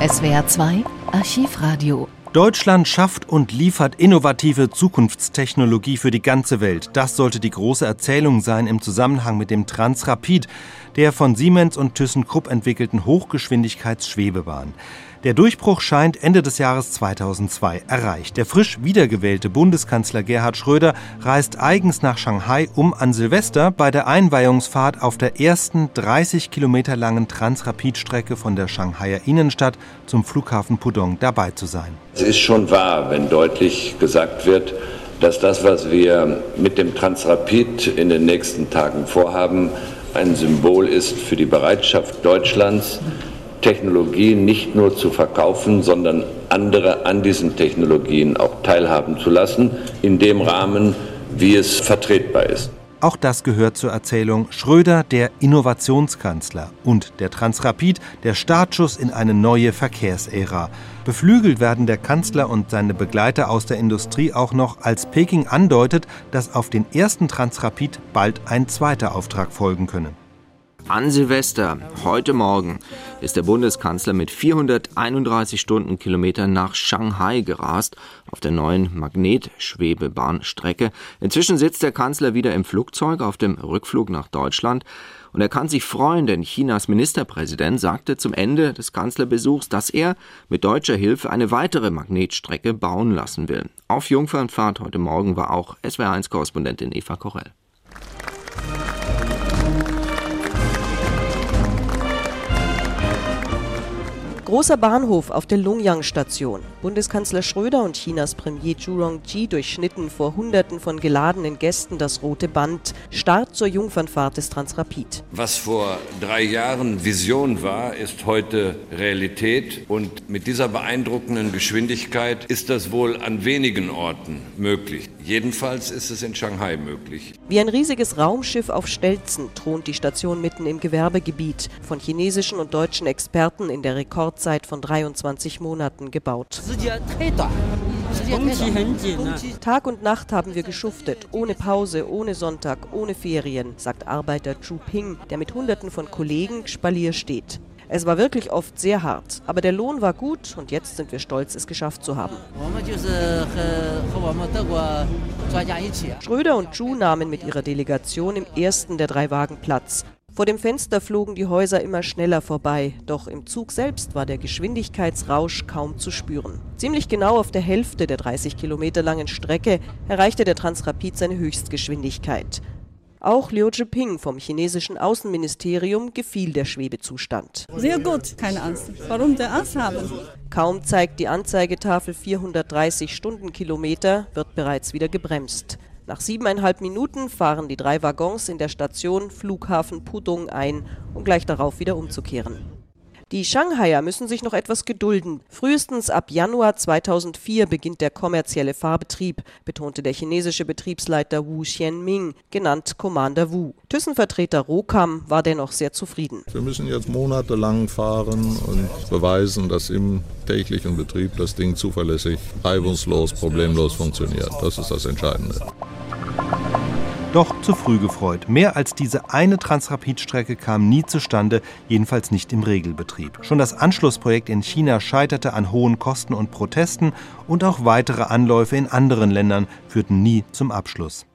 SWR 2 Archivradio. Deutschland schafft und liefert innovative Zukunftstechnologie für die ganze Welt. Das sollte die große Erzählung sein im Zusammenhang mit dem Transrapid, der von Siemens und ThyssenKrupp entwickelten Hochgeschwindigkeitsschwebebahn. Der Durchbruch scheint Ende des Jahres 2002 erreicht. Der frisch wiedergewählte Bundeskanzler Gerhard Schröder reist eigens nach Shanghai, um an Silvester bei der Einweihungsfahrt auf der ersten 30 Kilometer langen Transrapidstrecke von der Shanghaier Innenstadt zum Flughafen Pudong dabei zu sein. Es ist schon wahr, wenn deutlich gesagt wird, dass das, was wir mit dem Transrapid in den nächsten Tagen vorhaben, ein Symbol ist für die Bereitschaft Deutschlands, Technologien nicht nur zu verkaufen, sondern andere an diesen Technologien auch teilhaben zu lassen, in dem Rahmen, wie es vertretbar ist. Auch das gehört zur Erzählung Schröder, der Innovationskanzler und der Transrapid, der Startschuss in eine neue Verkehrsära. Beflügelt werden der Kanzler und seine Begleiter aus der Industrie auch noch, als Peking andeutet, dass auf den ersten Transrapid bald ein zweiter Auftrag folgen könne. An Silvester, heute Morgen, ist der Bundeskanzler mit 431 Stundenkilometern nach Shanghai gerast, auf der neuen Magnetschwebebahnstrecke. Inzwischen sitzt der Kanzler wieder im Flugzeug auf dem Rückflug nach Deutschland. Und er kann sich freuen, denn Chinas Ministerpräsident sagte zum Ende des Kanzlerbesuchs, dass er mit deutscher Hilfe eine weitere Magnetstrecke bauen lassen will. Auf Jungfernfahrt heute Morgen war auch SWR1-Korrespondentin Eva Korell. Großer Bahnhof auf der Longyang-Station. Bundeskanzler Schröder und Chinas Premier Zhu Rongji durchschnitten vor Hunderten von geladenen Gästen das rote Band. Start zur Jungfernfahrt des Transrapid. Was vor drei Jahren Vision war, ist heute Realität. Und mit dieser beeindruckenden Geschwindigkeit ist das wohl an wenigen Orten möglich. Jedenfalls ist es in Shanghai möglich. Wie ein riesiges Raumschiff auf Stelzen thront die Station mitten im Gewerbegebiet. Von chinesischen und deutschen Experten in der Rekordzeit von 23 Monaten gebaut. Tag und Nacht haben wir geschuftet, ohne Pause, ohne Sonntag, ohne Ferien, sagt Arbeiter Chu Ping, der mit Hunderten von Kollegen Spalier steht. Es war wirklich oft sehr hart, aber der Lohn war gut und jetzt sind wir stolz, es geschafft zu haben. Schröder und Zhu nahmen mit ihrer Delegation im ersten der drei Wagen Platz. Vor dem Fenster flogen die Häuser immer schneller vorbei, doch im Zug selbst war der Geschwindigkeitsrausch kaum zu spüren. Ziemlich genau auf der Hälfte der 30 Kilometer langen Strecke erreichte der Transrapid seine Höchstgeschwindigkeit. Auch Liu Zhiping vom chinesischen Außenministerium gefiel der Schwebezustand. Sehr gut, keine Angst. Warum der Angst haben? Kaum zeigt die Anzeigetafel 430 Stundenkilometer, wird bereits wieder gebremst. Nach siebeneinhalb Minuten fahren die drei Waggons in der Station Flughafen Pudong ein, um gleich darauf wieder umzukehren. Die Shanghaier müssen sich noch etwas gedulden. Frühestens ab Januar 2004 beginnt der kommerzielle Fahrbetrieb, betonte der chinesische Betriebsleiter Wu Xianming, genannt Commander Wu. Thyssen-Vertreter Rokam war dennoch sehr zufrieden. Wir müssen jetzt monatelang fahren und beweisen, dass im täglichen Betrieb das Ding zuverlässig, reibungslos, problemlos funktioniert. Das ist das Entscheidende. Doch zu früh gefreut. Mehr als diese eine Transrapid-Strecke kam nie zustande, jedenfalls nicht im Regelbetrieb. Schon das Anschlussprojekt in China scheiterte an hohen Kosten und Protesten und auch weitere Anläufe in anderen Ländern führten nie zum Abschluss.